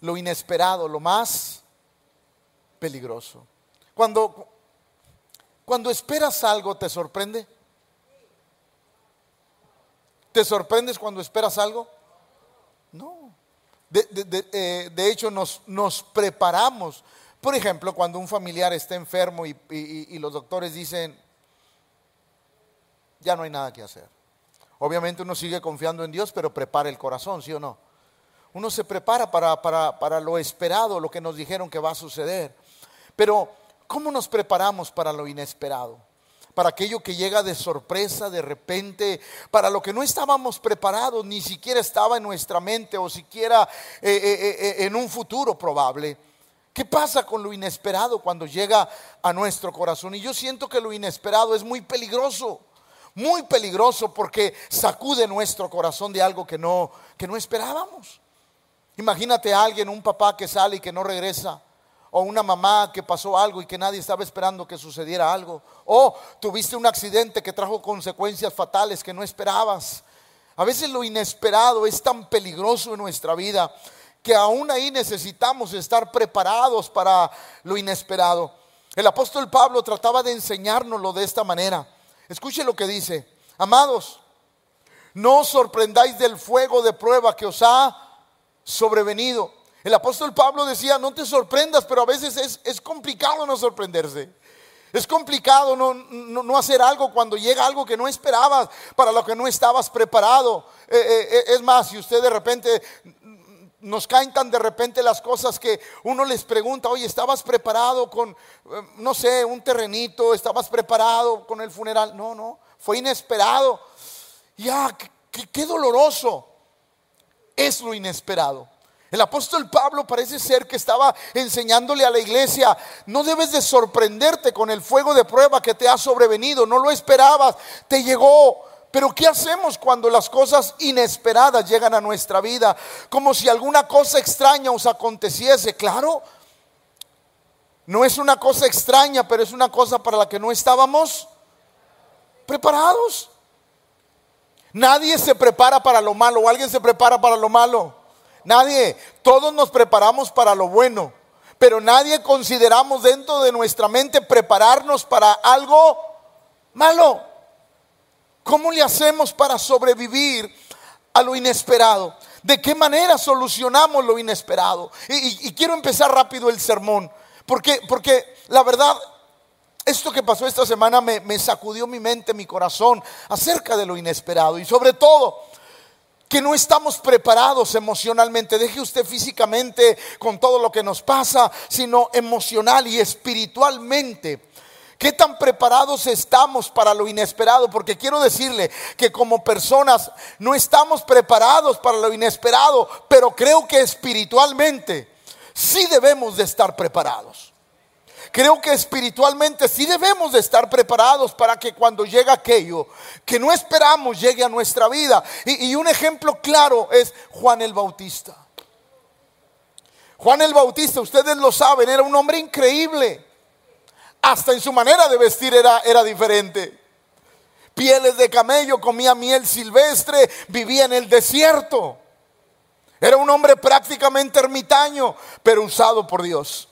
lo inesperado, lo más peligroso. Cuando, cuando esperas algo, ¿te sorprende? ¿Te sorprendes cuando esperas algo? No. De, eh, hecho, nos, nos, preparamos. Por ejemplo, cuando un familiar está enfermo y los doctores dicen, ya no hay nada que hacer. Obviamente uno sigue confiando en Dios, pero prepara el corazón, ¿sí o no? Uno se prepara para, para, lo esperado, lo que nos dijeron que va a suceder. Pero, ¿cómo nos preparamos para lo inesperado? Para aquello que llega de sorpresa, de repente, para lo que no estábamos preparados, ni siquiera estaba en nuestra mente o siquiera eh, eh, eh, en un futuro probable. ¿Qué pasa con lo inesperado cuando llega a nuestro corazón? Y yo siento que lo inesperado es muy peligroso muy peligroso porque sacude nuestro corazón de algo que no, que no esperábamos. Imagínate a alguien, un papá que sale y que no regresa. O una mamá que pasó algo y que nadie estaba esperando que sucediera algo. O tuviste un accidente que trajo consecuencias fatales que no esperabas. A veces lo inesperado es tan peligroso en nuestra vida que aún ahí necesitamos estar preparados para lo inesperado. El apóstol Pablo trataba de enseñárnoslo de esta manera. Escuche lo que dice. Amados, no os sorprendáis del fuego de prueba que os ha sobrevenido. El apóstol Pablo decía, no te sorprendas, pero a veces es, complicado no sorprenderse. Es complicado no, no, hacer algo cuando llega algo que no esperabas, para lo que no estabas preparado. Eh, eh, eh, es más, si usted de repente nos caen tan de repente las cosas que uno les pregunta, oye, ¿estabas preparado con, no sé, un terrenito? ¿Estabas preparado con el funeral? No, no, fue inesperado. Ya, qué, qué doloroso es lo inesperado. El apóstol Pablo parece ser que estaba enseñándole a la iglesia, no debes de sorprenderte con el fuego de prueba que te ha sobrevenido, no lo esperabas, te llegó, pero ¿qué hacemos cuando las cosas inesperadas llegan a nuestra vida? Como si alguna cosa extraña os aconteciese. Claro, no es una cosa extraña, pero es una cosa para la que no estábamos preparados. Nadie se prepara para lo malo o alguien se prepara para lo malo. Nadie. Todos nos preparamos para lo bueno. Pero nadie consideramos dentro de nuestra mente prepararnos para algo malo. ¿Cómo le hacemos para sobrevivir a lo inesperado? ¿De qué manera solucionamos lo inesperado? Y, quiero empezar rápido el sermón, porque, porque la verdad, esto que pasó esta semana me, sacudió mi mente, mi corazón, acerca de lo inesperado y sobre todo que no estamos preparados emocionalmente, deje usted físicamente con todo lo que nos pasa, sino emocional y espiritualmente. ¿Qué tan preparados estamos para lo inesperado? Porque quiero decirle que como personas no estamos preparados para lo inesperado, pero creo que espiritualmente sí debemos de estar preparados. Creo que espiritualmente sí debemos de estar preparados para que cuando llegue aquello que no esperamos llegue a nuestra vida. Y, y un ejemplo claro es Juan el Bautista. Juan el Bautista, ustedes lo saben, era un hombre increíble hasta en su manera de vestir era, era diferente. Pieles de camello, comía miel silvestre, vivía en el desierto. Era un hombre prácticamente ermitaño, pero usado por Dios.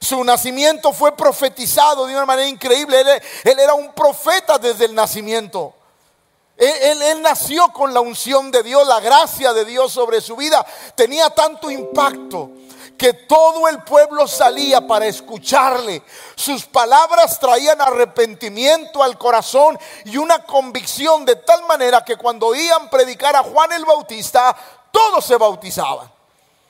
Su nacimiento fue profetizado de una manera increíble. Él, era un profeta desde el nacimiento. él, nació con la unción de Dios, la gracia de Dios sobre su vida. Tenía tanto impacto que todo el pueblo salía para escucharle. Sus palabras traían arrepentimiento al corazón y una convicción de tal manera que cuando oían predicar a Juan el Bautista, todos se bautizaban.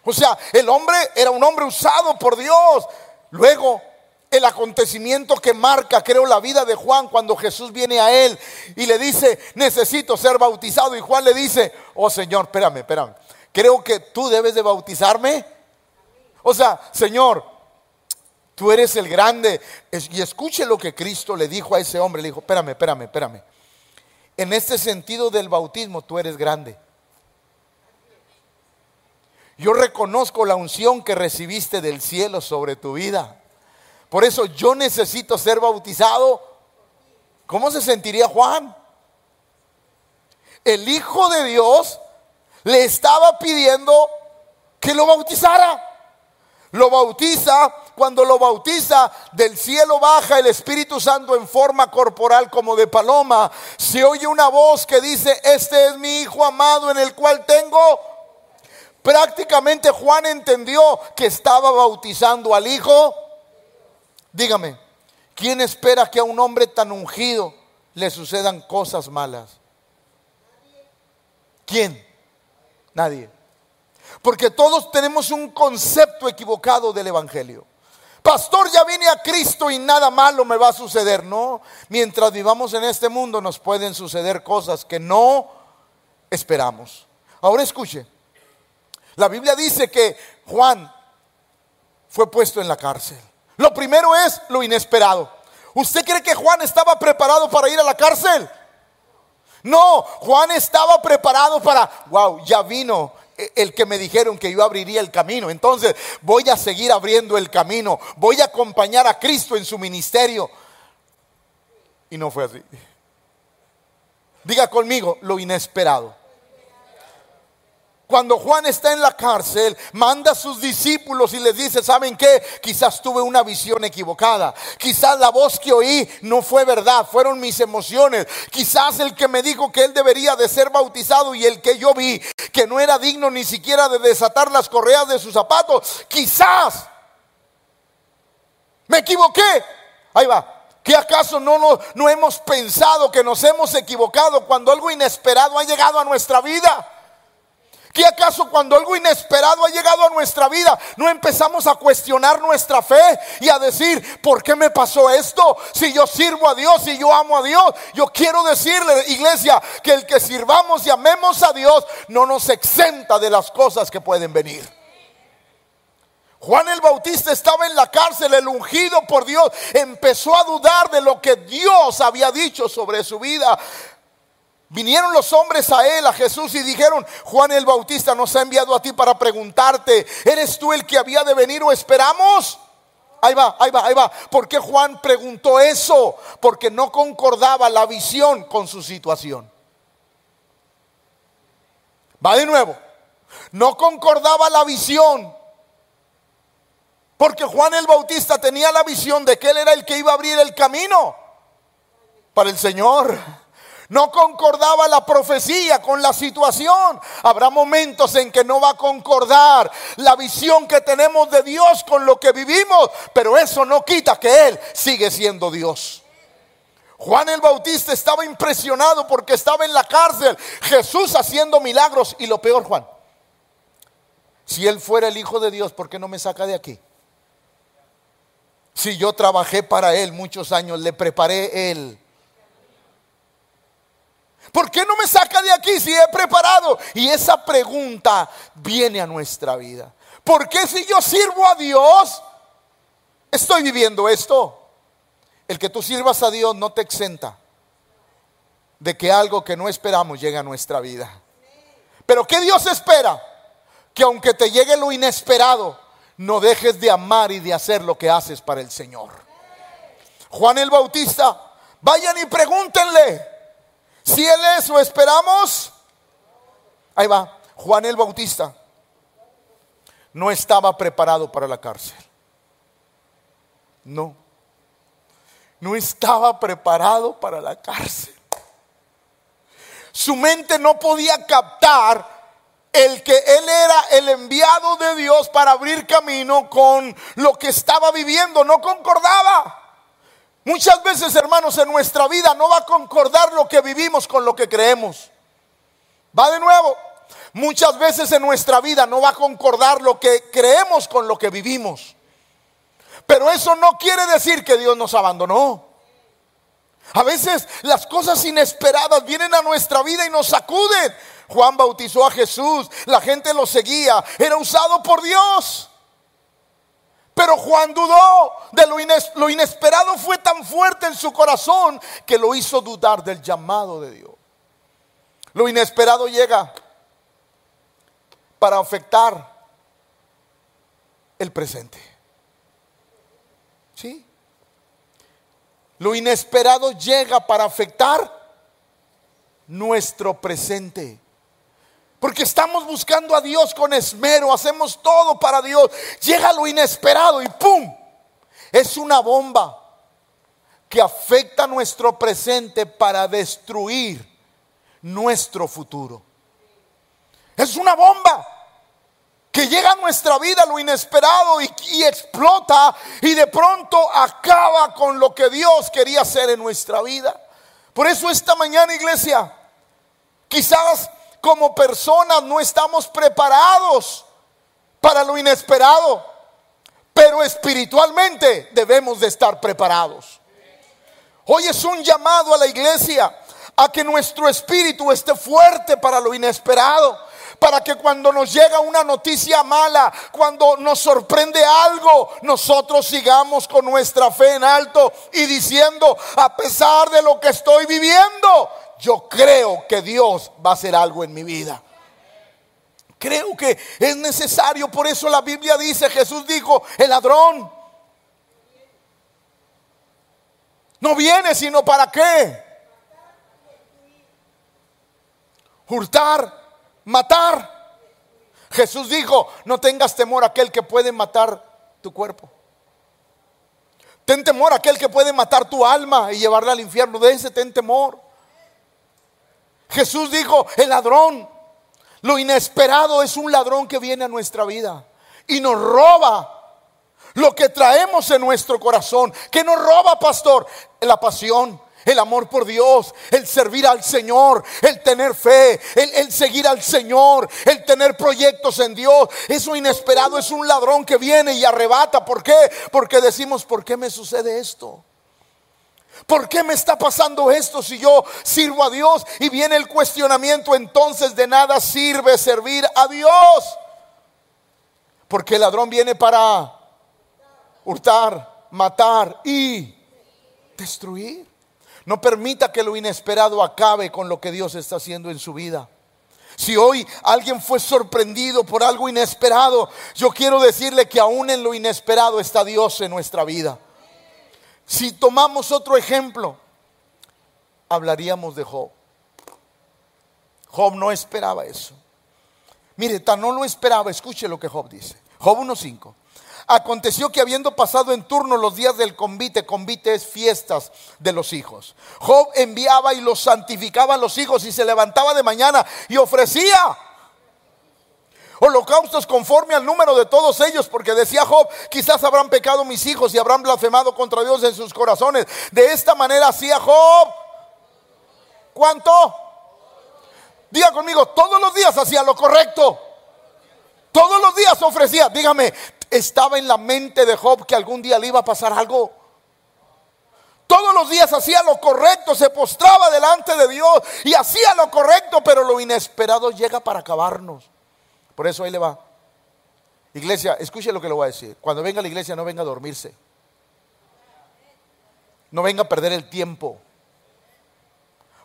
O sea, el hombre era un hombre usado por Dios. Luego, el acontecimiento que marca, creo, la vida de Juan cuando Jesús viene a él y le dice, necesito ser bautizado. Y Juan le dice, oh Señor, espérame, espérame. Creo que tú debes de bautizarme o sea, Señor, tú eres el grande. Y escuche lo que Cristo le dijo a ese hombre. Le dijo, espérame, espérame, espérame. En este sentido del bautismo, tú eres grande. Yo reconozco la unción que recibiste del cielo sobre tu vida. Por eso yo necesito ser bautizado. ¿Cómo se sentiría Juan? El Hijo de Dios le estaba pidiendo que lo bautizara. Lo bautiza, cuando lo bautiza, del cielo baja el Espíritu Santo en forma corporal como de paloma. Se oye una voz que dice, este es mi Hijo amado en el cual tengo. Prácticamente Juan entendió que estaba bautizando al Hijo. Dígame, ¿quién espera que a un hombre tan ungido le sucedan cosas malas? ¿Quién? Nadie. Porque todos tenemos un concepto equivocado del Evangelio. Pastor, ya vine a Cristo y nada malo me va a suceder. No, mientras vivamos en este mundo nos pueden suceder cosas que no esperamos. Ahora escuche, la Biblia dice que Juan fue puesto en la cárcel. Lo primero es lo inesperado. ¿Usted cree que Juan estaba preparado para ir a la cárcel? No, Juan estaba preparado para, wow, ya vino el que me dijeron que yo abriría el camino. Entonces voy a seguir abriendo el camino. Voy a acompañar a Cristo en su ministerio. Y no fue así. Diga conmigo lo inesperado. Cuando Juan está en la cárcel, manda a sus discípulos y les dice, ¿saben qué? Quizás tuve una visión equivocada. Quizás la voz que oí no fue verdad, fueron mis emociones. Quizás el que me dijo que él debería de ser bautizado y el que yo vi que no era digno ni siquiera de desatar las correas de sus zapatos. Quizás me equivoqué. Ahí va. ¿Qué acaso no, no, no hemos pensado que nos hemos equivocado cuando algo inesperado ha llegado a nuestra vida? ¿Qué acaso cuando algo inesperado ha llegado a nuestra vida no empezamos a cuestionar nuestra fe y a decir, ¿por qué me pasó esto? Si yo sirvo a Dios y yo amo a Dios, yo quiero decirle, iglesia, que el que sirvamos y amemos a Dios no nos exenta de las cosas que pueden venir. Juan el Bautista estaba en la cárcel, el ungido por Dios, empezó a dudar de lo que Dios había dicho sobre su vida. Vinieron los hombres a él, a Jesús, y dijeron, Juan el Bautista nos ha enviado a ti para preguntarte, ¿eres tú el que había de venir o esperamos? Ahí va, ahí va, ahí va. ¿Por qué Juan preguntó eso? Porque no concordaba la visión con su situación. Va de nuevo. No concordaba la visión. Porque Juan el Bautista tenía la visión de que él era el que iba a abrir el camino para el Señor. No concordaba la profecía con la situación. Habrá momentos en que no va a concordar la visión que tenemos de Dios con lo que vivimos, pero eso no quita que Él sigue siendo Dios. Juan el Bautista estaba impresionado porque estaba en la cárcel, Jesús haciendo milagros y lo peor, Juan, si Él fuera el Hijo de Dios, ¿por qué no me saca de aquí? Si yo trabajé para Él muchos años, le preparé Él ¿Por qué no me saca de aquí si he preparado? Y esa pregunta viene a nuestra vida. ¿Por qué si yo sirvo a Dios, estoy viviendo esto? El que tú sirvas a Dios no te exenta de que algo que no esperamos llegue a nuestra vida. Pero ¿qué Dios espera? Que aunque te llegue lo inesperado, no dejes de amar y de hacer lo que haces para el Señor. Juan el Bautista, vayan y pregúntenle. Si Él es o esperamos, ahí va, Juan el Bautista no estaba preparado para la cárcel. No, no estaba preparado para la cárcel. Su mente no podía captar el que él era el enviado de Dios para abrir camino con lo que estaba viviendo, no concordaba. Muchas veces, hermanos, en nuestra vida no va a concordar lo que vivimos con lo que creemos. Va de nuevo. Muchas veces en nuestra vida no va a concordar lo que creemos con lo que vivimos. Pero eso no quiere decir que Dios nos abandonó. A veces las cosas inesperadas vienen a nuestra vida y nos sacuden. Juan bautizó a Jesús, la gente lo seguía, era usado por Dios. Pero Juan dudó de lo, lo inesperado fue tan fuerte en su corazón que lo hizo dudar del llamado de Dios. Lo inesperado llega para afectar el presente. ¿Sí? Lo inesperado llega para afectar nuestro presente. Porque estamos buscando a Dios con esmero, hacemos todo para Dios. Llega lo inesperado y ¡pum! Es una bomba que afecta nuestro presente para destruir nuestro futuro. Es una bomba que llega a nuestra vida lo inesperado y, y, explota y de pronto acaba con lo que Dios quería hacer en nuestra vida. Por eso esta mañana, iglesia, quizás como personas no estamos preparados para lo inesperado, pero espiritualmente debemos de estar preparados. Hoy es un llamado a la iglesia a que nuestro espíritu esté fuerte para lo inesperado para que cuando nos llega una noticia mala, cuando nos sorprende algo, nosotros sigamos con nuestra fe en alto y diciendo, a pesar de lo que estoy viviendo, yo creo que Dios va a hacer algo en mi vida. Creo que es necesario, por eso la Biblia dice, Jesús dijo, el ladrón no viene sino para qué. Hurtar, matar. Jesús dijo, no tengas temor a aquel que puede matar tu cuerpo. Ten temor aquel que puede matar tu alma y llevarla al infierno. De ese ten temor. Jesús dijo, el ladrón, lo inesperado es un ladrón que viene a nuestra vida y nos roba lo que traemos en nuestro corazón. ¿Qué nos roba, pastor? La pasión, el amor por Dios, el servir al Señor, el tener fe, el, seguir al Señor, el tener proyectos en Dios. Eso inesperado es un ladrón que viene y arrebata. ¿Por qué? Porque decimos, ¿por qué me sucede esto? ¿Por qué me está pasando esto si yo sirvo a Dios? Y viene el cuestionamiento, entonces de nada sirve servir a Dios. Porque el ladrón viene para hurtar, matar y destruir. No permita que lo inesperado acabe con lo que Dios está haciendo en su vida. Si hoy alguien fue sorprendido por algo inesperado, yo quiero decirle que aún en lo inesperado está Dios en nuestra vida. Si tomamos otro ejemplo, hablaríamos de Job. Job no esperaba eso. Mire, tan no lo esperaba, escuche lo que Job dice. Job 1.5. Aconteció que habiendo pasado en turno los días del convite, convite es fiestas de los hijos. Job enviaba y los santificaba a los hijos y se levantaba de mañana y ofrecía holocaustos conforme al número de todos ellos, porque decía Job, quizás habrán pecado mis hijos y habrán blasfemado contra Dios en sus corazones. De esta manera hacía Job. ¿Cuánto? Diga conmigo, todos los días hacía lo correcto. Todos los días ofrecía, dígame, estaba en la mente de Job que algún día le iba a pasar algo. Todos los días hacía lo correcto, se postraba delante de Dios y hacía lo correcto, pero lo inesperado llega para acabarnos. Por eso ahí le va. Iglesia, escuche lo que le voy a decir. Cuando venga a la iglesia no venga a dormirse. No venga a perder el tiempo.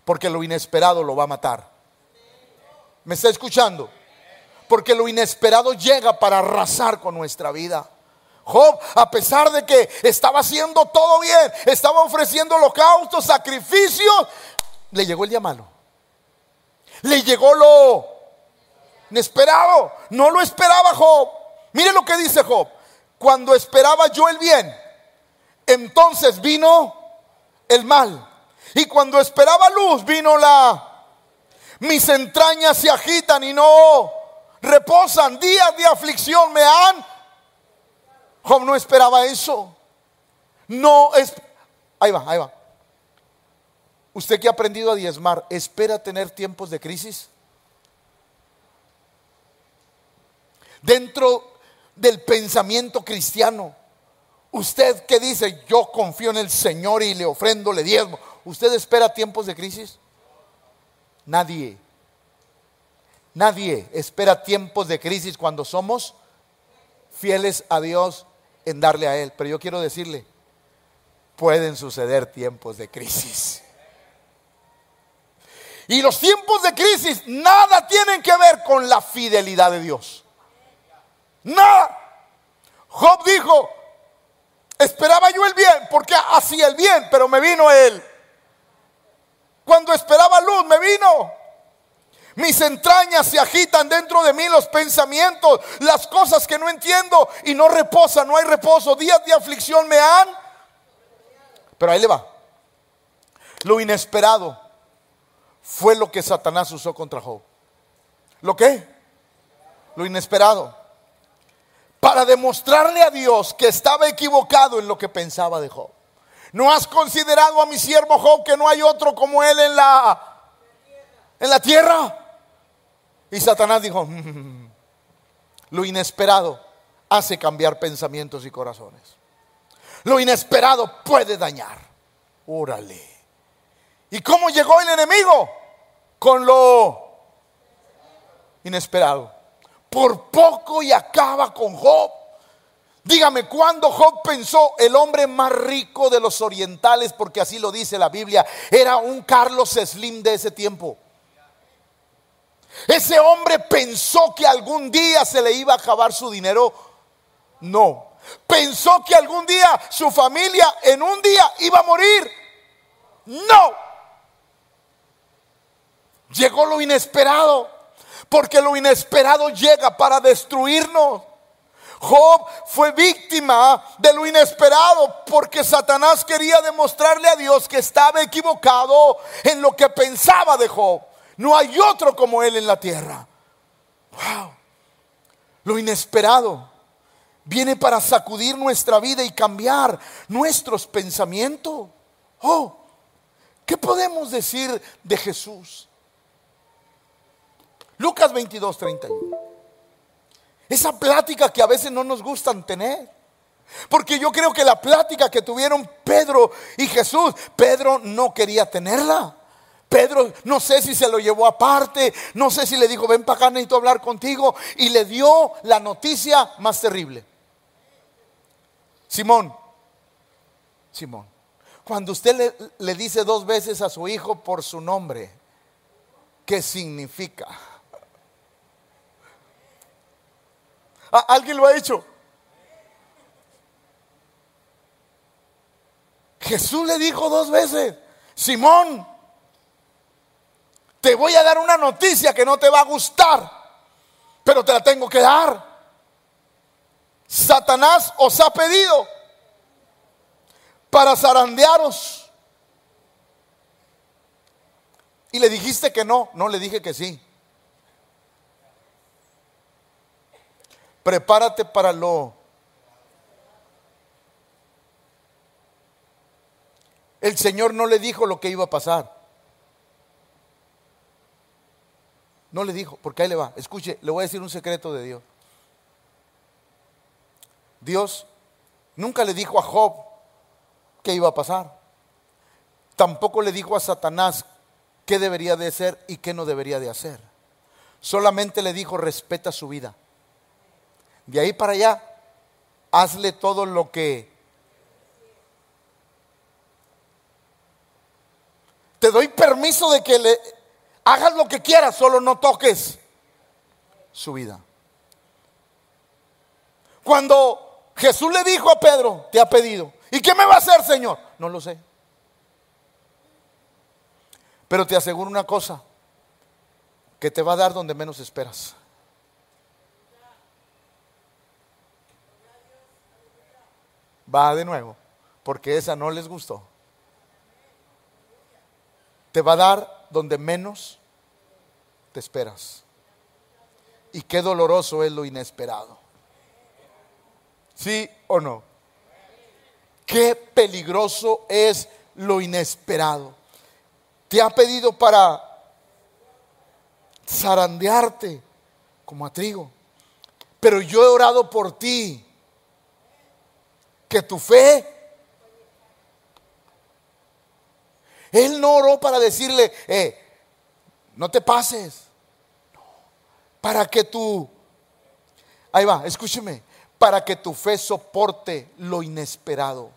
Porque lo inesperado lo va a matar. ¿Me está escuchando? Porque lo inesperado llega para arrasar con nuestra vida. Job, a pesar de que estaba haciendo todo bien, estaba ofreciendo holocaustos, sacrificios, le llegó el día malo. Le llegó lo inesperado. No lo esperaba Job. Mire lo que dice Job. Cuando esperaba yo el bien, entonces vino el mal. Y cuando esperaba luz, vino la... Mis entrañas se agitan y no reposan, días de aflicción me han. Job no esperaba eso. No es. Ahí va, ahí va. Usted que ha aprendido a diezmar, ¿espera tener tiempos de crisis? Dentro del pensamiento cristiano, usted que dice, yo confío en el Señor y le ofrendo, le diezmo, ¿usted espera tiempos de crisis? Nadie. Nadie espera tiempos de crisis cuando somos fieles a Dios en darle a Él. Pero yo quiero decirle, pueden suceder tiempos de crisis. Y los tiempos de crisis nada tienen que ver con la fidelidad de Dios. Nada. Job dijo, esperaba yo el bien, porque hacía el bien, pero me vino él. Cuando esperaba luz, me vino. Mis entrañas se agitan dentro de mí los pensamientos, las cosas que no entiendo y no reposa, no hay reposo. Días de aflicción me han. Pero ahí le va. Lo inesperado fue lo que Satanás usó contra Job. ¿Lo qué? Lo inesperado. Para demostrarle a Dios que estaba equivocado en lo que pensaba de Job. ¿No has considerado a mi siervo Job que no hay otro como él en la en la tierra? Y Satanás dijo, mm, lo inesperado hace cambiar pensamientos y corazones. Lo inesperado puede dañar. Órale. ¿Y cómo llegó el enemigo? Con lo inesperado. Por poco y acaba con Job. Dígame, ¿cuándo Job pensó el hombre más rico de los orientales? Porque así lo dice la Biblia. Era un Carlos Slim de ese tiempo. Ese hombre pensó que algún día se le iba a acabar su dinero. No. Pensó que algún día su familia en un día iba a morir. No. Llegó lo inesperado. Porque lo inesperado llega para destruirnos. Job fue víctima de lo inesperado porque Satanás quería demostrarle a Dios que estaba equivocado en lo que pensaba de Job. No hay otro como Él en la tierra. Wow. Lo inesperado viene para sacudir nuestra vida y cambiar nuestros pensamientos. Oh, ¿qué podemos decir de Jesús? Lucas 22, 31. Esa plática que a veces no nos gustan tener. Porque yo creo que la plática que tuvieron Pedro y Jesús, Pedro no quería tenerla. Pedro, no sé si se lo llevó aparte, no sé si le dijo, ven para acá, necesito hablar contigo, y le dio la noticia más terrible. Simón, Simón, cuando usted le, le dice dos veces a su hijo por su nombre, ¿qué significa? ¿Alguien lo ha hecho? Jesús le dijo dos veces, Simón, te voy a dar una noticia que no te va a gustar, pero te la tengo que dar. Satanás os ha pedido para zarandearos. Y le dijiste que no, no le dije que sí. Prepárate para lo... El Señor no le dijo lo que iba a pasar. No le dijo, porque ahí le va. Escuche, le voy a decir un secreto de Dios. Dios nunca le dijo a Job qué iba a pasar. Tampoco le dijo a Satanás qué debería de hacer y qué no debería de hacer. Solamente le dijo, respeta su vida. De ahí para allá, hazle todo lo que... Te doy permiso de que le Hagas lo que quieras, solo no toques su vida. Cuando Jesús le dijo a Pedro, te ha pedido, ¿y qué me va a hacer, Señor? No lo sé. Pero te aseguro una cosa, que te va a dar donde menos esperas. Va de nuevo, porque esa no les gustó. Te va a dar donde menos te esperas. Y qué doloroso es lo inesperado. ¿Sí o no? Qué peligroso es lo inesperado. Te ha pedido para zarandearte como a trigo. Pero yo he orado por ti. Que tu fe Él no oró para decirle, eh, no te pases. Para que tú, ahí va, escúcheme, para que tu fe soporte lo inesperado.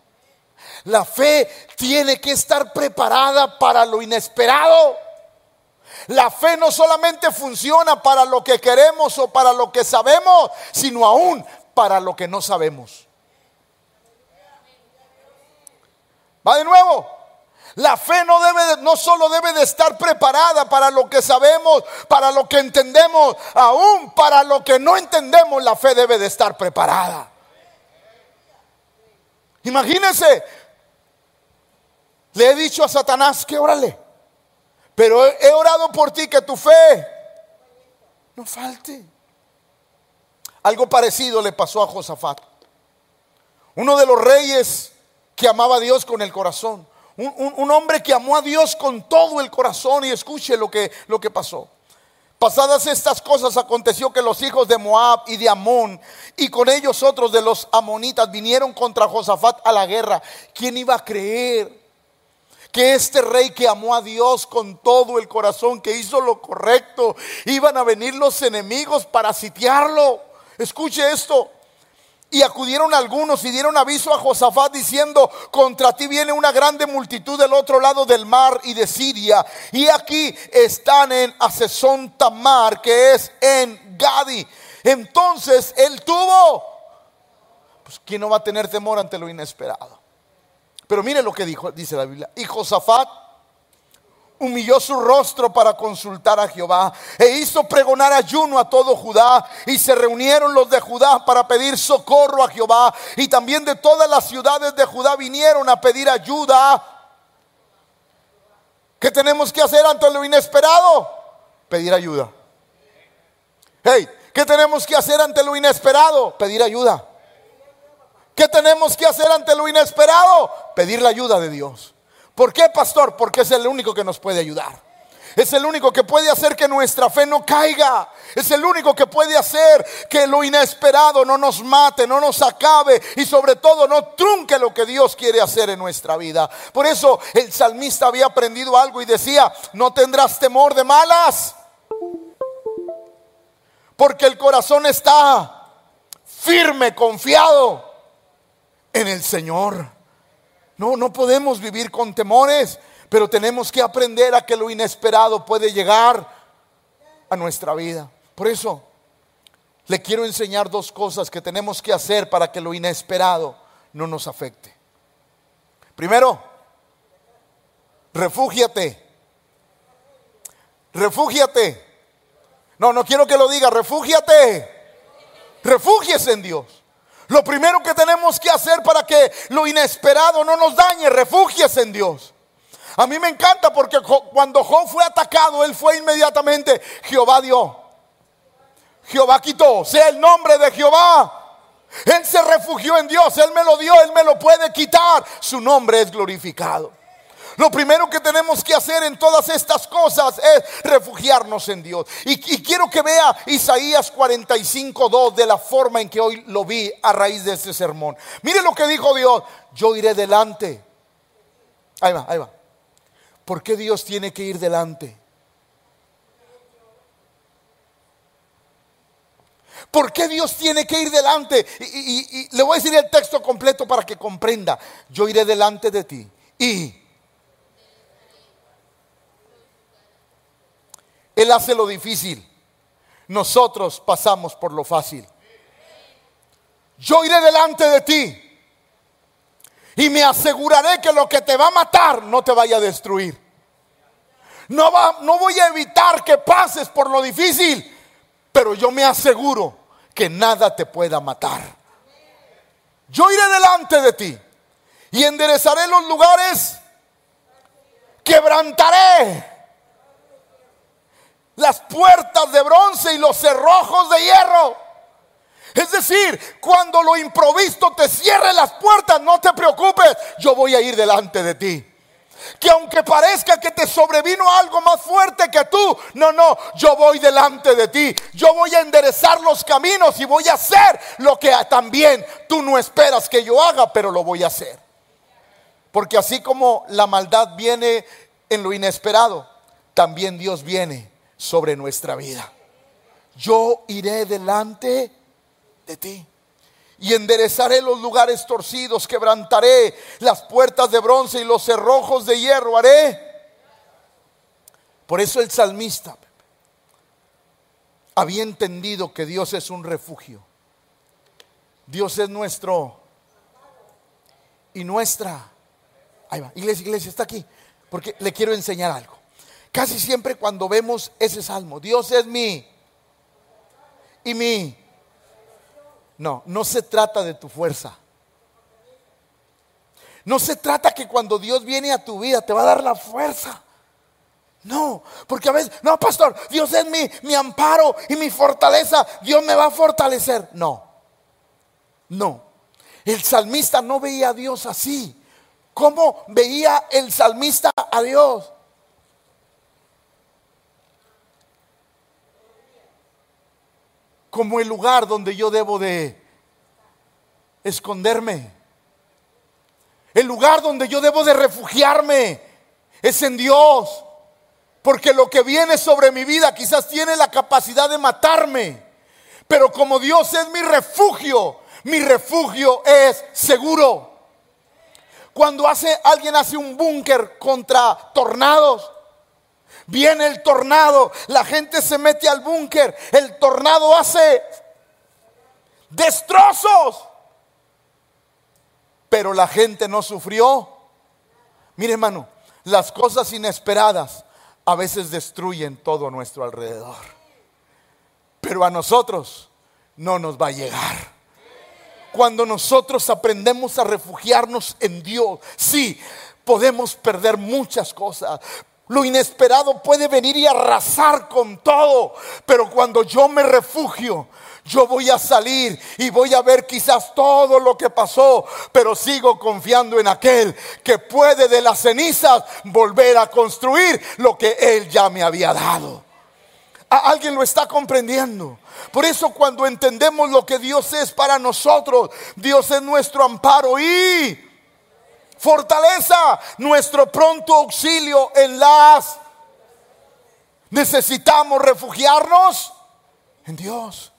La fe tiene que estar preparada para lo inesperado. La fe no solamente funciona para lo que queremos o para lo que sabemos, sino aún para lo que no sabemos. Va de nuevo. La fe no debe no solo debe de estar preparada para lo que sabemos, para lo que entendemos, aún para lo que no entendemos, la fe debe de estar preparada. Imagínense, le he dicho a Satanás que órale, pero he orado por ti que tu fe no falte. Algo parecido le pasó a Josafat, uno de los reyes que amaba a Dios con el corazón un, hombre que amó a Dios con todo el corazón y escuche lo que, lo que pasó. Pasadas estas cosas aconteció que los hijos de Moab y de Amón y con ellos otros de los amonitas vinieron contra Josafat a la guerra. ¿Quién iba a creer que este rey que amó a Dios con todo el corazón, que hizo lo correcto, iban a venir los enemigos para sitiarlo? Escuche esto. Y acudieron algunos y dieron aviso a Josafat diciendo, contra ti viene una grande multitud del otro lado del mar y de Siria. Y aquí están en Asesón Tamar, que es en Gadi. Entonces él tuvo, pues ¿quién no va a tener temor ante lo inesperado? Pero mire lo que dijo, dice la Biblia. Y Josafat humilló su rostro para consultar a Jehová e hizo pregonar ayuno a todo Judá y se reunieron los de Judá para pedir socorro a Jehová y también de todas las ciudades de Judá vinieron a pedir ayuda. ¿Qué tenemos que hacer ante lo inesperado? Pedir ayuda. Hey, ¿qué tenemos que hacer ante lo inesperado? Pedir ayuda. ¿Qué tenemos que hacer ante lo inesperado? Pedir la ayuda de Dios. ¿Por qué, pastor? Porque es el único que nos puede ayudar. Es el único que puede hacer que nuestra fe no caiga. Es el único que puede hacer que lo inesperado no nos mate, no nos acabe y sobre todo no trunque lo que Dios quiere hacer en nuestra vida. Por eso el salmista había aprendido algo y decía, no tendrás temor de malas. Porque el corazón está firme, confiado en el Señor. No, no podemos vivir con temores, pero tenemos que aprender a que lo inesperado puede llegar a nuestra vida. Por eso, le quiero enseñar dos cosas que tenemos que hacer para que lo inesperado no nos afecte. Primero, refúgiate. Refúgiate. No, no quiero que lo diga, refúgiate. Refúgiese en Dios. Lo primero que tenemos que hacer para que lo inesperado no nos dañe, refugies en Dios. A mí me encanta porque cuando Job fue atacado, él fue inmediatamente, Jehová dio. Jehová quitó, sea el nombre de Jehová. Él se refugió en Dios, Él me lo dio, Él me lo puede quitar. Su nombre es glorificado. Lo primero que tenemos que hacer en todas estas cosas es refugiarnos en Dios. Y, quiero que vea Isaías 45.2 de la forma en que hoy lo vi a raíz de este sermón. Mire lo que dijo Dios, yo iré delante. Ahí va, ahí va. ¿Por qué Dios tiene que ir delante? ¿Por qué Dios tiene que ir delante? Y, y, le voy a decir el texto completo para que comprenda. Yo iré delante de ti y Él hace lo difícil. Nosotros pasamos por lo fácil. Yo iré delante de ti y me aseguraré que lo que te va a matar no te vaya a destruir. No, va, no voy a evitar que pases por lo difícil, pero yo me aseguro que nada te pueda matar. Yo iré delante de ti y enderezaré los lugares, quebrantaré las puertas de bronce y los cerrojos de hierro. Es decir, cuando lo improvisto te cierre las puertas, no te preocupes, yo voy a ir delante de ti. Que aunque parezca que te sobrevino algo más fuerte que tú, no, no, yo voy delante de ti. Yo voy a enderezar los caminos y voy a hacer lo que también tú no esperas que yo haga, pero lo voy a hacer. Porque así como la maldad viene en lo inesperado, también Dios viene sobre nuestra vida. Yo iré delante de ti y enderezaré los lugares torcidos, quebrantaré las puertas de bronce y los cerrojos de hierro haré. Por eso el salmista había entendido que Dios es un refugio. Dios es nuestro y nuestra. Ahí va, iglesia, iglesia, está aquí. Porque le quiero enseñar algo. Casi siempre cuando vemos ese salmo, Dios es mi y mi. No, no se trata de tu fuerza. No se trata que cuando Dios viene a tu vida te va a dar la fuerza. No, porque a veces, no, pastor, Dios es mi, mi amparo y mi fortaleza. Dios me va a fortalecer. No, no. El salmista no veía a Dios así. ¿Cómo veía el salmista a Dios? Como el lugar donde yo debo de esconderme. El lugar donde yo debo de refugiarme es en Dios. Porque lo que viene sobre mi vida quizás tiene la capacidad de matarme. Pero como Dios es mi refugio, mi refugio es seguro. Cuando hace, alguien hace un búnker contra tornados, viene el tornado, la gente se mete al búnker, el tornado hace destrozos, pero la gente no sufrió. Mire hermano, las cosas inesperadas a veces destruyen todo nuestro alrededor, pero a nosotros no nos va a llegar cuando nosotros aprendemos a refugiarnos en Dios, sí, podemos perder muchas cosas. Lo inesperado puede venir y arrasar con todo, pero cuando yo me refugio, yo voy a salir y voy a ver quizás todo lo que pasó, pero sigo confiando en aquel que puede de las cenizas volver a construir lo que él ya me había dado. alguien lo está comprendiendo. Por eso cuando entendemos lo que Dios es para nosotros, Dios es nuestro amparo y fortaleza, nuestro pronto auxilio en las... Necesitamos refugiarnos en Dios.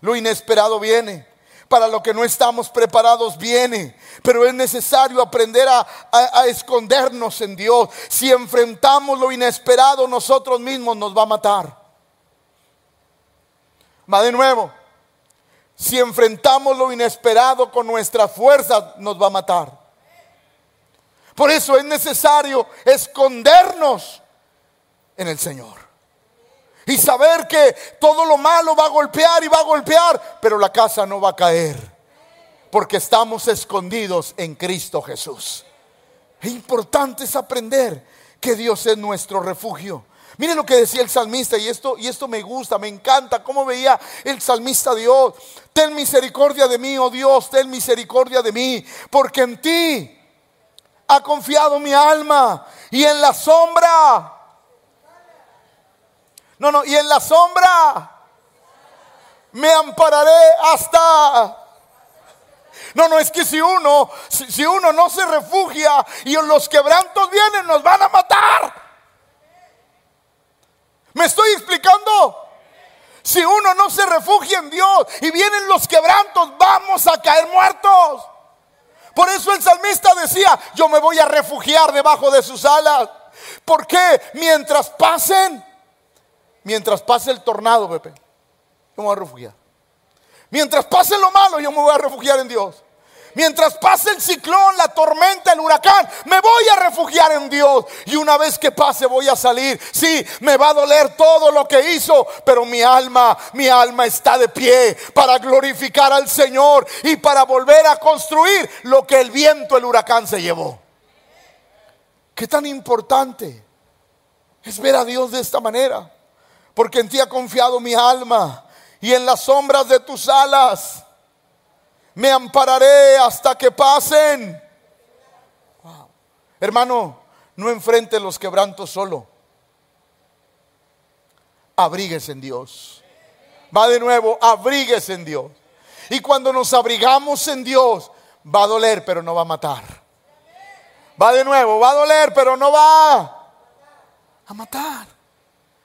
Lo inesperado viene. Para lo que no estamos preparados viene. Pero es necesario aprender a, a, escondernos en Dios. Si enfrentamos lo inesperado, nosotros mismos nos va a matar. Va de nuevo. Si enfrentamos lo inesperado con nuestra fuerza, nos va a matar. Por eso es necesario escondernos en el Señor. Y saber que todo lo malo va a golpear y va a golpear, pero la casa no va a caer. Porque estamos escondidos en Cristo Jesús. Es importante es aprender que Dios es nuestro refugio. Mire lo que decía el salmista y esto, y esto me gusta, me encanta cómo veía el salmista Dios. Ten misericordia de mí, oh Dios, ten misericordia de mí, porque en ti ha confiado mi alma y en la sombra. No, no, y en la sombra me ampararé hasta no, no, es que si uno, si, uno no se refugia y los quebrantos vienen, nos van a matar. ¿Me estoy explicando? Si uno no se refugia en Dios y vienen los quebrantos, vamos a caer muertos. Por eso el salmista decía, yo me voy a refugiar debajo de sus alas. ¿Por qué? Mientras pasen, mientras pase el tornado, Pepe, yo me voy a refugiar. Mientras pase lo malo, yo me voy a refugiar en Dios. Mientras pase el ciclón, la tormenta, el huracán, me voy a refugiar en Dios. Y una vez que pase voy a salir. Sí, me va a doler todo lo que hizo, pero mi alma, mi alma está de pie para glorificar al Señor y para volver a construir lo que el viento, el huracán se llevó. Qué tan importante es ver a Dios de esta manera. Porque en ti ha confiado mi alma y en las sombras de tus alas me ampararé hasta que pasen. Hermano, no enfrente los quebrantos solo. Abríguese en Dios. Va de nuevo, abríguese en Dios. Y cuando nos abrigamos en Dios, va a doler, pero no va a matar. Va de nuevo, va a doler, pero no va a matar.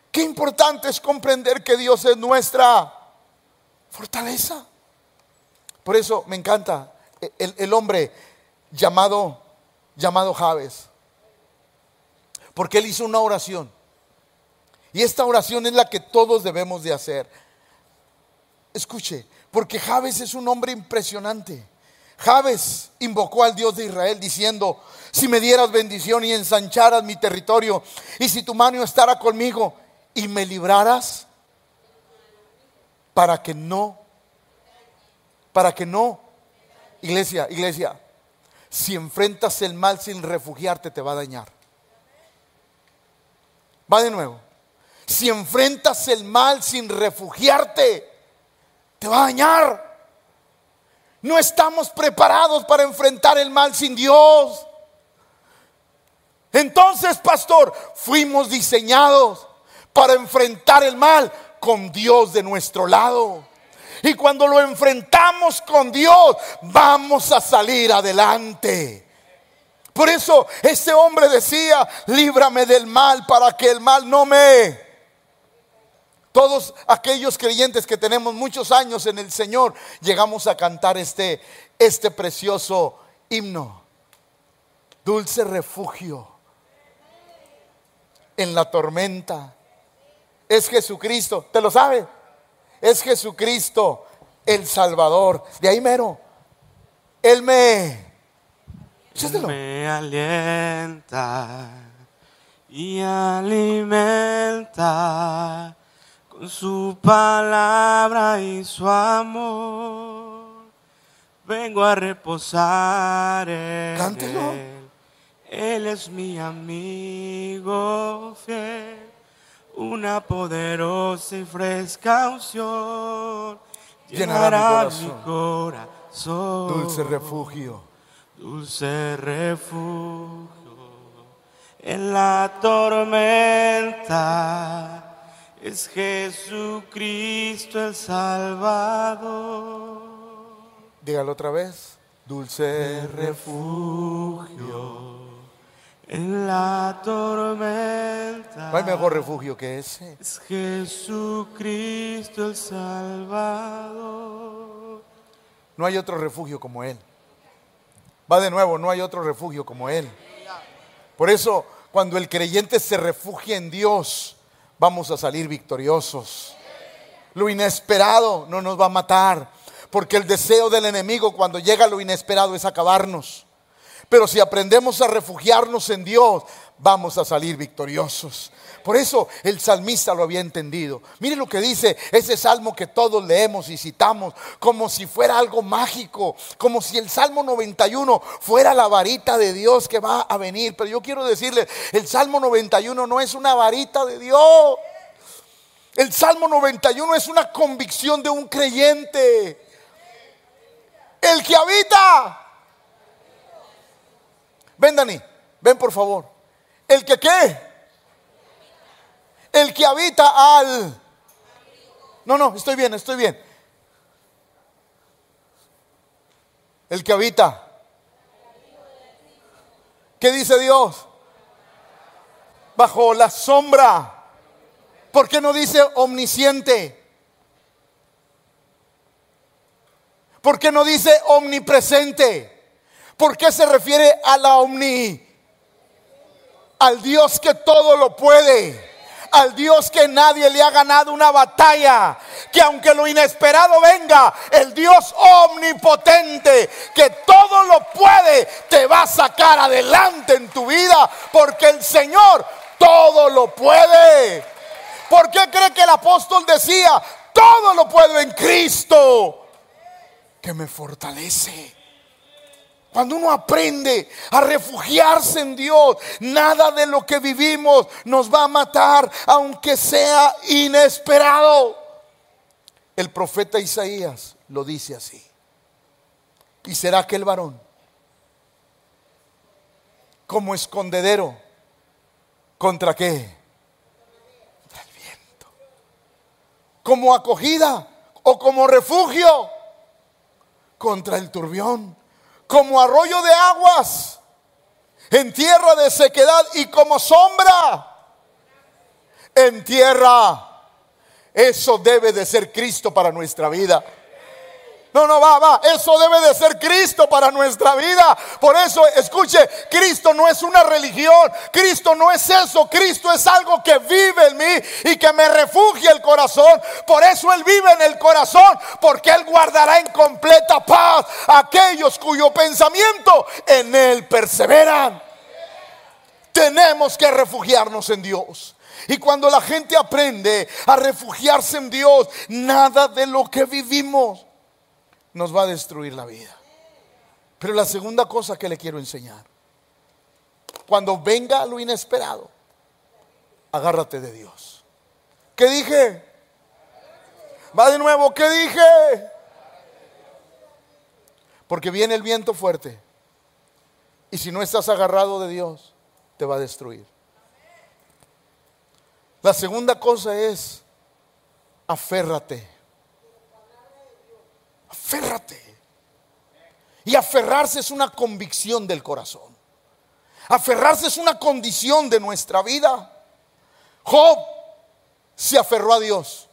Qué importante es comprender que Dios es nuestra fortaleza. Por eso me encanta el, hombre llamado, llamado Javes. Porque él hizo una oración. Y esta oración es la que todos debemos de hacer. Escuche, porque Javes es un hombre impresionante. Jabes invocó al Dios de Israel diciendo, si me dieras bendición y ensancharas mi territorio, y si tu mano estará conmigo y me libraras, para que no, para que no, iglesia, iglesia, si enfrentas el mal sin refugiarte te va a dañar. Va de nuevo. Si enfrentas el mal sin refugiarte, te va a dañar. No estamos preparados para enfrentar el mal sin Dios. Entonces, pastor, fuimos diseñados para enfrentar el mal con Dios de nuestro lado. Y cuando lo enfrentamos con Dios, vamos a salir adelante. Por eso este hombre decía, líbrame del mal para que el mal no me... Todos aquellos creyentes que tenemos muchos años en el Señor, llegamos a cantar este, este precioso himno. Dulce refugio en la tormenta. Es Jesucristo, ¿te lo sabe? Es Jesucristo el Salvador. De ahí mero. Él me... Él me alienta y alimenta con su palabra y su amor. Vengo a reposar en Cántelo. él. Él es mi amigo fiel, una poderosa y fresca unción Llenará mi mi corazón. Dulce refugio. Dulce refugio en la tormenta es Jesucristo el Salvador. Dígalo otra vez. Dulce refugio. En la tormenta No hay mejor refugio que ese. es Jesucristo el Salvador. No hay otro refugio como Él. Va de nuevo, no hay otro refugio como Él. Por eso, cuando el creyente se refugia en Dios, vamos a salir victoriosos. Lo inesperado no nos va a matar, porque el deseo del enemigo cuando llega lo inesperado es acabarnos. Pero si aprendemos a refugiarnos en Dios, vamos a salir victoriosos. Por eso el salmista lo había entendido. Mire lo que dice ese salmo que todos leemos y citamos como si fuera algo mágico, como si el Salmo 91 fuera la varita de Dios que va a venir. Pero yo quiero decirle, el Salmo 91 no es una varita de Dios. El Salmo 91 es una convicción de un creyente. El que habita. Ven, Dani, ven por favor. El que qué? El que habita al... No, no, estoy bien, estoy bien. El que habita. ¿Qué dice Dios? Bajo la sombra. ¿Por qué no dice omnisciente? ¿Por qué no dice omnipresente? ¿Por qué se refiere a la omni? Al Dios que todo lo puede. Al Dios que nadie le ha ganado una batalla. Que aunque lo inesperado venga, el Dios omnipotente, que todo lo puede, te va a sacar adelante en tu vida. Porque el Señor todo lo puede. ¿Por qué cree que el apóstol decía, todo lo puedo en Cristo? Que me fortalece. Cuando uno aprende a refugiarse en Dios, nada de lo que vivimos nos va a matar, aunque sea inesperado. El profeta Isaías lo dice así. Y será aquel varón como escondedero contra qué? El viento. Como acogida o como refugio contra el turbión como arroyo de aguas, en tierra de sequedad y como sombra en tierra. Eso debe de ser Cristo para nuestra vida. No, no, va, va. Eso debe de ser Cristo para nuestra vida. Por eso, escuche, Cristo no es una religión. Cristo no es eso. Cristo es algo que vive en mí y que me refugia el corazón. Por eso Él vive en el corazón. Porque Él guardará en completa paz a aquellos cuyo pensamiento en Él perseveran. Tenemos que refugiarnos en Dios. Y cuando la gente aprende a refugiarse en Dios, nada de lo que vivimos nos va a destruir la vida. Pero la segunda cosa que le quiero enseñar, cuando venga lo inesperado, agárrate de Dios. ¿Qué dije? Va de nuevo, ¿qué dije? Porque viene el viento fuerte. Y si no estás agarrado de Dios, te va a destruir. La segunda cosa es, aférrate. Aférrate. Y aferrarse es una convicción del corazón. Aferrarse es una condición de nuestra vida. Job se aferró a Dios.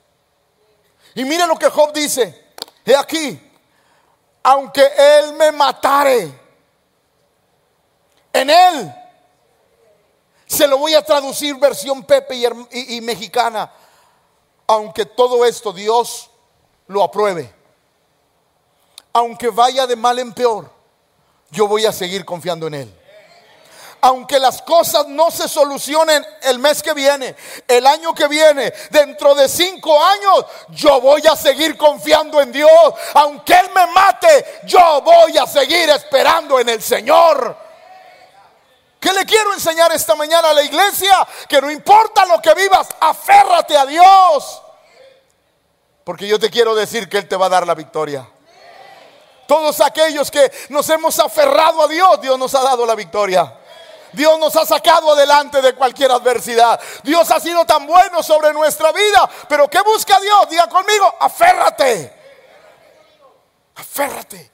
Y mire lo que Job dice. He aquí, aunque él me matare, en él se lo voy a traducir versión Pepe y, mexicana. Aunque todo esto Dios lo apruebe. Aunque vaya de mal en peor, yo voy a seguir confiando en Él aunque las cosas no se solucionen el mes que viene, el año que viene, dentro de cinco años, yo voy a seguir confiando en Dios. Aunque Él me mate, yo voy a seguir esperando en el Señor. ¿Qué le quiero enseñar esta mañana a la iglesia? Que no importa lo que vivas, aférrate a Dios. Porque yo te quiero decir que Él te va a dar la victoria. Todos aquellos que nos hemos aferrado a Dios, Dios nos ha dado la victoria. Dios nos ha sacado adelante de cualquier adversidad. Dios ha sido tan bueno sobre nuestra vida. Pero ¿qué busca Dios? Diga conmigo, aférrate. Aférrate.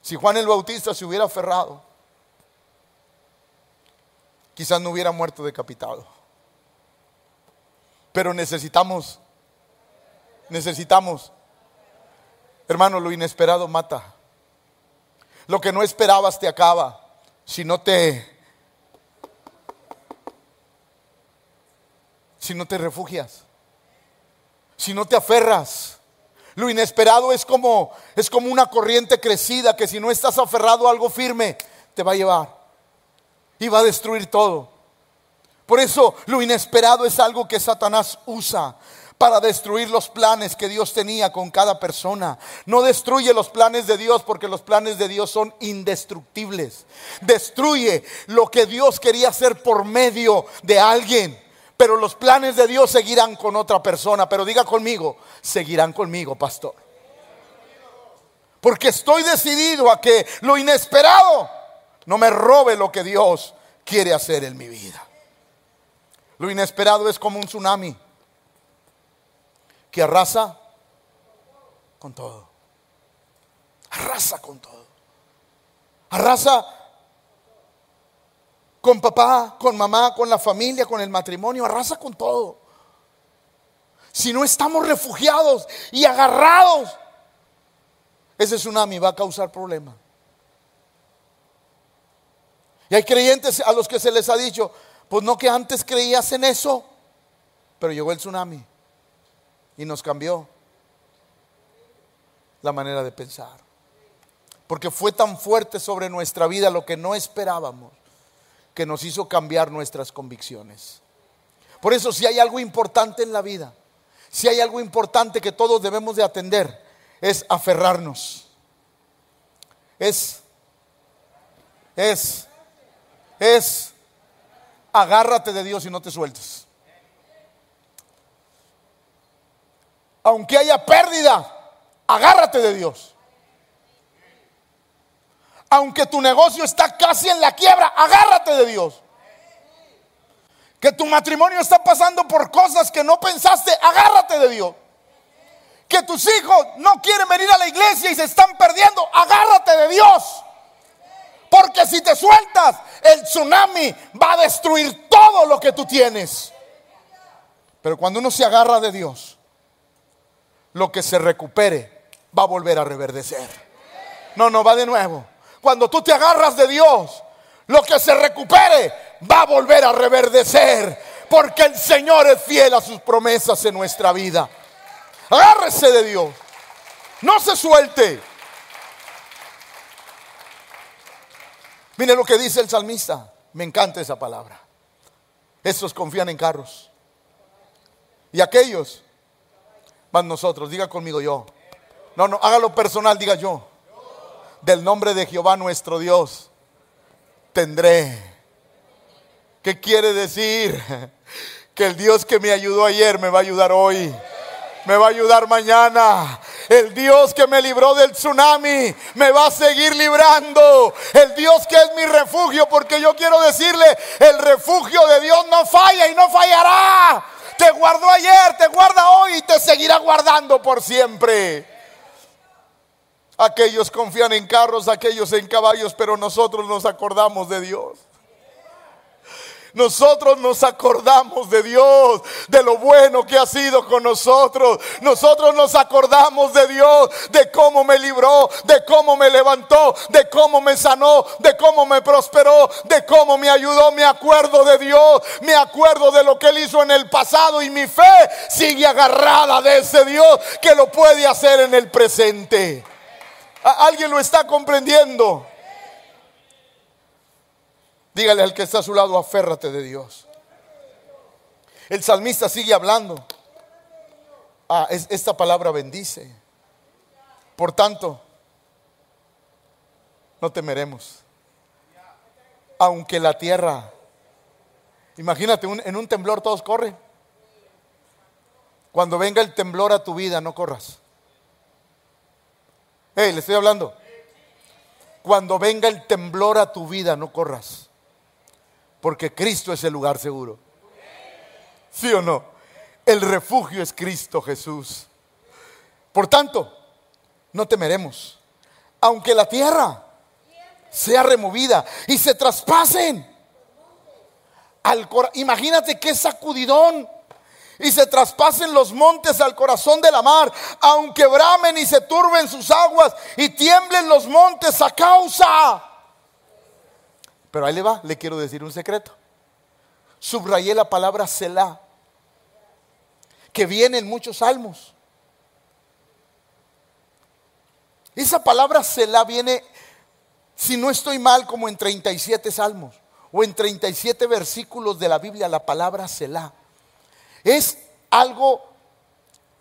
Si Juan el Bautista se hubiera aferrado, quizás no hubiera muerto decapitado. Pero necesitamos, necesitamos, hermano, lo inesperado mata. Lo que no esperabas te acaba. Si no te, si no te refugias, si no te aferras. Lo inesperado es como es como una corriente crecida que si no estás aferrado a algo firme te va a llevar y va a destruir todo. Por eso lo inesperado es algo que Satanás usa para destruir los planes que Dios tenía con cada persona. No destruye los planes de Dios porque los planes de Dios son indestructibles. Destruye lo que Dios quería hacer por medio de alguien. Pero los planes de Dios seguirán con otra persona. Pero diga conmigo, seguirán conmigo, pastor. Porque estoy decidido a que lo inesperado no me robe lo que Dios quiere hacer en mi vida. Lo inesperado es como un tsunami que arrasa con todo. Arrasa con todo. Arrasa con papá, con mamá, con la familia, con el matrimonio. Arrasa con todo. Si no estamos refugiados y agarrados, ese tsunami va a causar problemas. Y hay creyentes a los que se les ha dicho, pues no que antes creías en eso, pero llegó el tsunami y nos cambió la manera de pensar. Porque fue tan fuerte sobre nuestra vida lo que no esperábamos, que nos hizo cambiar nuestras convicciones. Por eso si hay algo importante en la vida, si hay algo importante que todos debemos de atender, es aferrarnos. Es, es es agárrate de Dios y no te sueltes. Aunque haya pérdida, agárrate de Dios. Aunque tu negocio está casi en la quiebra, agárrate de Dios. Que tu matrimonio está pasando por cosas que no pensaste, agárrate de Dios. Que tus hijos no quieren venir a la iglesia y se están perdiendo, agárrate de Dios. Porque si te sueltas, el tsunami va a destruir todo lo que tú tienes. Pero cuando uno se agarra de Dios, lo que se recupere va a volver a reverdecer. No, no, va de nuevo. Cuando tú te agarras de Dios, lo que se recupere va a volver a reverdecer. Porque el Señor es fiel a sus promesas en nuestra vida. Agárrese de Dios. No se suelte. Mire lo que dice el salmista. Me encanta esa palabra. Estos confían en carros. Y aquellos van nosotros. Diga conmigo yo. No, no, hágalo personal, diga yo. Del nombre de Jehová nuestro Dios tendré. ¿Qué quiere decir? Que el Dios que me ayudó ayer me va a ayudar hoy. Me va a ayudar mañana. El Dios que me libró del tsunami me va a seguir librando. El Dios que es mi refugio, porque yo quiero decirle, el refugio de Dios no falla y no fallará. Te guardó ayer, te guarda hoy y te seguirá guardando por siempre. Aquellos confían en carros, aquellos en caballos, pero nosotros nos acordamos de Dios. Nosotros nos acordamos de Dios, de lo bueno que ha sido con nosotros. Nosotros nos acordamos de Dios, de cómo me libró, de cómo me levantó, de cómo me sanó, de cómo me prosperó, de cómo me ayudó. Me acuerdo de Dios, me acuerdo de lo que Él hizo en el pasado y mi fe sigue agarrada de ese Dios que lo puede hacer en el presente. ¿Alguien lo está comprendiendo? Dígale al que está a su lado, aférrate de Dios. El salmista sigue hablando. Ah, esta palabra bendice. Por tanto, no temeremos. Aunque la tierra, imagínate, en un temblor todos corren. Cuando venga el temblor a tu vida, no corras. Hey, le estoy hablando. Cuando venga el temblor a tu vida, no corras porque Cristo es el lugar seguro. ¿Sí o no? El refugio es Cristo Jesús. Por tanto, no temeremos, aunque la tierra sea removida y se traspasen. Al Imagínate qué sacudidón y se traspasen los montes al corazón de la mar, aunque bramen y se turben sus aguas y tiemblen los montes a causa pero ahí le va, le quiero decir un secreto. Subrayé la palabra Selah, que viene en muchos salmos. Esa palabra Selah viene, si no estoy mal, como en 37 salmos o en 37 versículos de la Biblia, la palabra Selah. Es algo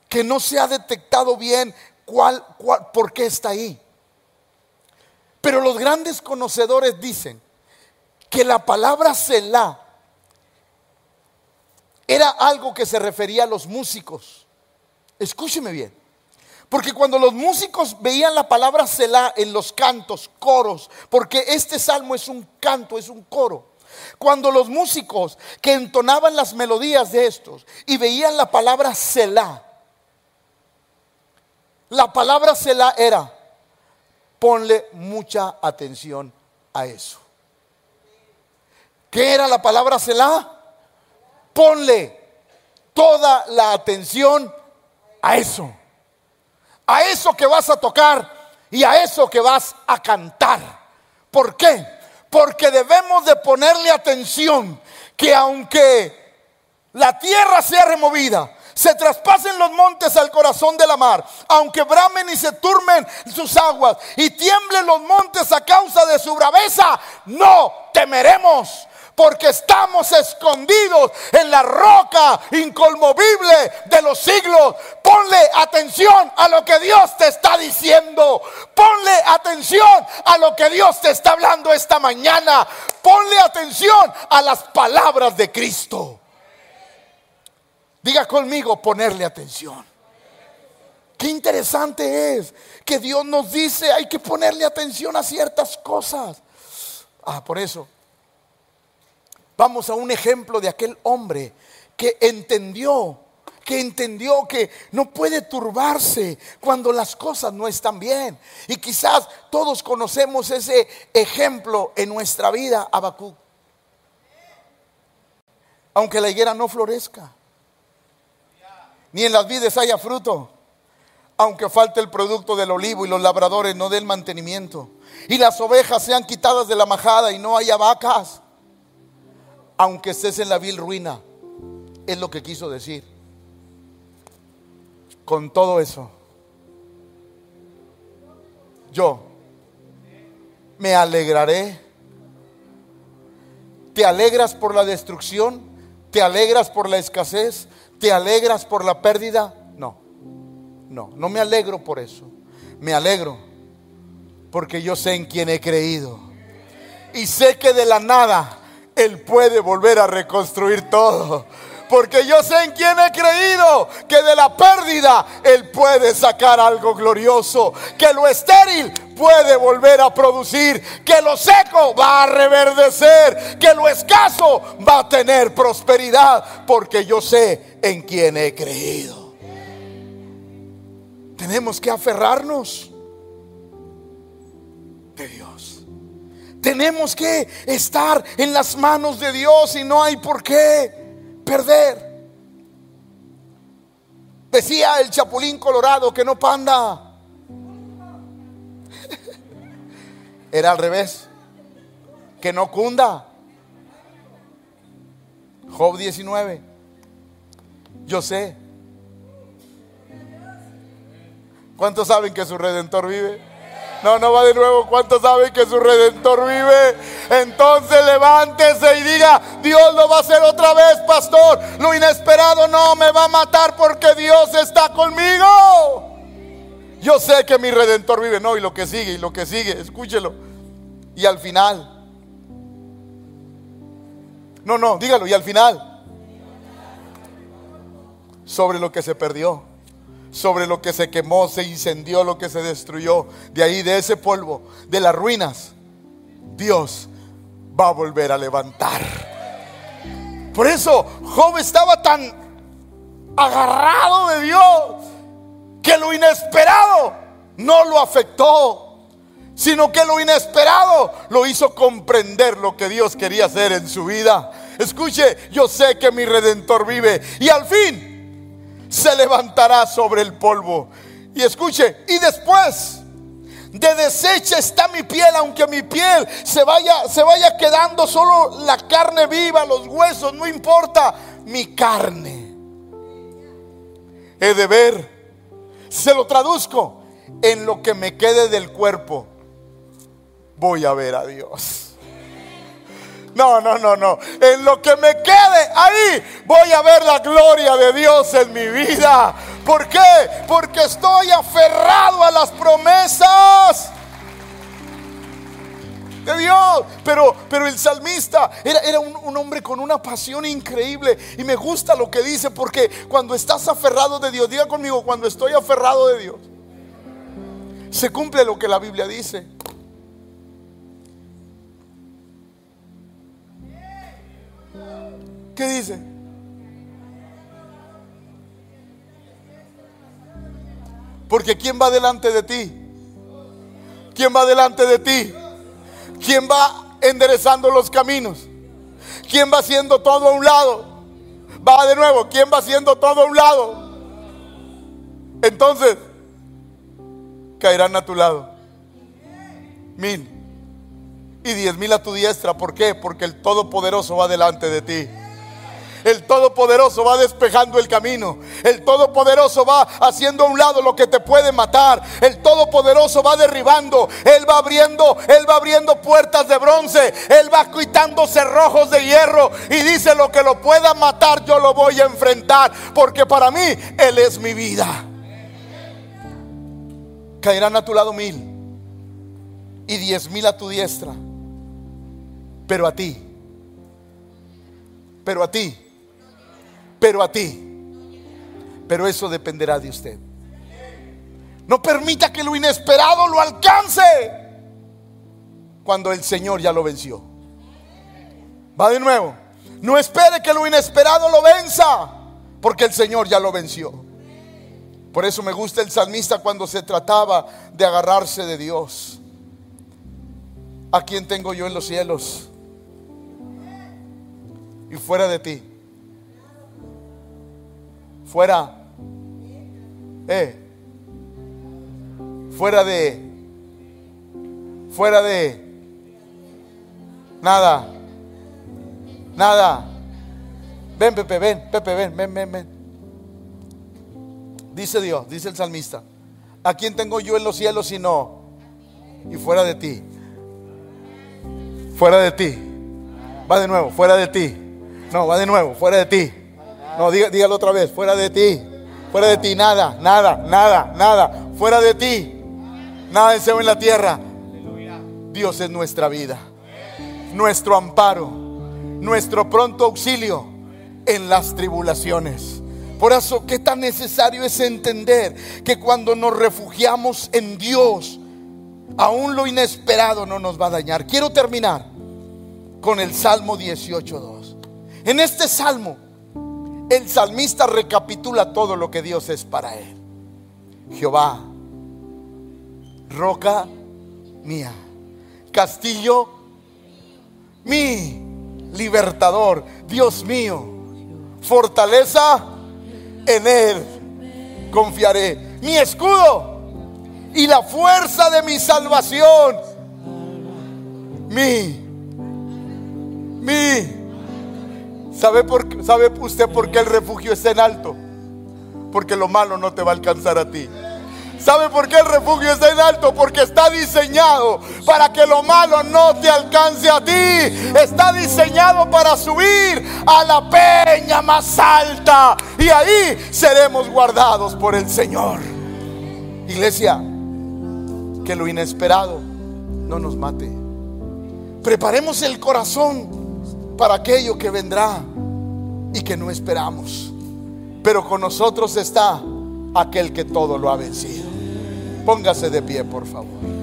que no se ha detectado bien cuál, cuál, por qué está ahí. Pero los grandes conocedores dicen que la palabra Selah era algo que se refería a los músicos. Escúcheme bien. Porque cuando los músicos veían la palabra Selah en los cantos, coros, porque este salmo es un canto, es un coro. Cuando los músicos que entonaban las melodías de estos y veían la palabra Selah, la palabra Selah era, ponle mucha atención a eso. ¿Qué era la palabra Selah? Ponle toda la atención a eso. A eso que vas a tocar y a eso que vas a cantar. ¿Por qué? Porque debemos de ponerle atención que aunque la tierra sea removida, se traspasen los montes al corazón de la mar, aunque bramen y se turmen sus aguas y tiemblen los montes a causa de su braveza, no temeremos porque estamos escondidos en la roca incolmovible de los siglos. Ponle atención a lo que Dios te está diciendo. Ponle atención a lo que Dios te está hablando esta mañana. Ponle atención a las palabras de Cristo. Diga conmigo, ponerle atención. Qué interesante es que Dios nos dice hay que ponerle atención a ciertas cosas. Ah, por eso Vamos a un ejemplo de aquel hombre que entendió, que entendió que no puede turbarse cuando las cosas no están bien. Y quizás todos conocemos ese ejemplo en nuestra vida, Abacú. Aunque la higuera no florezca, ni en las vides haya fruto, aunque falte el producto del olivo y los labradores no den mantenimiento, y las ovejas sean quitadas de la majada y no haya vacas, aunque estés en la vil ruina, es lo que quiso decir. Con todo eso, yo me alegraré. ¿Te alegras por la destrucción? ¿Te alegras por la escasez? ¿Te alegras por la pérdida? No, no, no me alegro por eso. Me alegro porque yo sé en quién he creído. Y sé que de la nada Él puede volver a reconstruir todo. Porque yo sé en quién he creído que de la pérdida Él puede sacar algo glorioso. Que lo estéril puede volver a producir. Que lo seco va a reverdecer. Que lo escaso va a tener prosperidad. Porque yo sé en quién he creído. Tenemos que aferrarnos de Dios. Tenemos que estar en las manos de Dios y no hay por qué perder. Decía el chapulín colorado que no panda. Era al revés. Que no cunda. Job 19. Yo sé. ¿Cuántos saben que su redentor vive? No, no va de nuevo. ¿Cuántos saben que su redentor vive? Entonces levántese y diga, Dios lo va a hacer otra vez, pastor. Lo inesperado no me va a matar porque Dios está conmigo. Yo sé que mi redentor vive. No, y lo que sigue, y lo que sigue, escúchelo. Y al final. No, no, dígalo, y al final. Sobre lo que se perdió sobre lo que se quemó, se incendió, lo que se destruyó. De ahí, de ese polvo, de las ruinas, Dios va a volver a levantar. Por eso Job estaba tan agarrado de Dios que lo inesperado no lo afectó, sino que lo inesperado lo hizo comprender lo que Dios quería hacer en su vida. Escuche, yo sé que mi redentor vive y al fin se levantará sobre el polvo. Y escuche, y después de deshecha está mi piel, aunque mi piel se vaya, se vaya quedando solo la carne viva, los huesos, no importa, mi carne. He de ver, se lo traduzco, en lo que me quede del cuerpo, voy a ver a Dios. No, no, no, no. En lo que me quede ahí voy a ver la gloria de Dios en mi vida. ¿Por qué? Porque estoy aferrado a las promesas de Dios. Pero, pero el salmista era, era un, un, hombre con una pasión increíble. Y me gusta lo que dice porque cuando estás aferrado de Dios, diga conmigo, cuando estoy aferrado de Dios, se cumple lo que la Biblia dice. ¿Qué dice? Porque ¿quién va delante de ti? ¿Quién va delante de ti? ¿Quién va enderezando los caminos? ¿Quién va haciendo todo a un lado? Va de nuevo, ¿quién va haciendo todo a un lado? Entonces, caerán a tu lado. Mil y diez mil a tu diestra. ¿Por qué? Porque el Todopoderoso va delante de ti. El Todopoderoso va despejando el camino. El Todopoderoso va haciendo a un lado lo que te puede matar. El Todopoderoso va derribando. Él va abriendo, Él va abriendo puertas de bronce. Él va quitando cerrojos de hierro. Y dice lo que lo pueda matar, yo lo voy a enfrentar. Porque para mí Él es mi vida. Caerán a tu lado mil y diez mil a tu diestra. Pero a ti, pero a ti pero a ti. Pero eso dependerá de usted. No permita que lo inesperado lo alcance cuando el Señor ya lo venció. Va de nuevo. No espere que lo inesperado lo venza, porque el Señor ya lo venció. Por eso me gusta el salmista cuando se trataba de agarrarse de Dios. ¿A quién tengo yo en los cielos? Y fuera de ti fuera. Eh, fuera de, fuera de, nada, nada. Ven, Pepe, ven, Pepe, ven, ven, ven, ven. Dice Dios, dice el salmista, ¿a quién tengo yo en los cielos si no? Y fuera de ti. Fuera de ti. Va de nuevo, fuera de ti. No, va de nuevo, fuera de ti. No, dígalo otra vez, fuera de ti. Fuera de ti, nada, nada, nada, nada. Fuera de ti, nada deseo en la tierra. Dios es nuestra vida, nuestro amparo, nuestro pronto auxilio en las tribulaciones. Por eso, qué tan necesario es entender que cuando nos refugiamos en Dios, aún lo inesperado no nos va a dañar. Quiero terminar con el Salmo 18.2. En este salmo, el salmista recapitula todo lo que Dios es para él. Jehová, roca mía, castillo mi libertador, Dios mío, fortaleza en él confiaré, mi escudo y la fuerza de mi salvación, mi, mi. ¿Sabe, por, ¿Sabe usted por qué el refugio está en alto? Porque lo malo no te va a alcanzar a ti. ¿Sabe por qué el refugio está en alto? Porque está diseñado para que lo malo no te alcance a ti. Está diseñado para subir a la peña más alta. Y ahí seremos guardados por el Señor. Iglesia, que lo inesperado no nos mate. Preparemos el corazón para aquello que vendrá y que no esperamos. Pero con nosotros está aquel que todo lo ha vencido. Póngase de pie, por favor.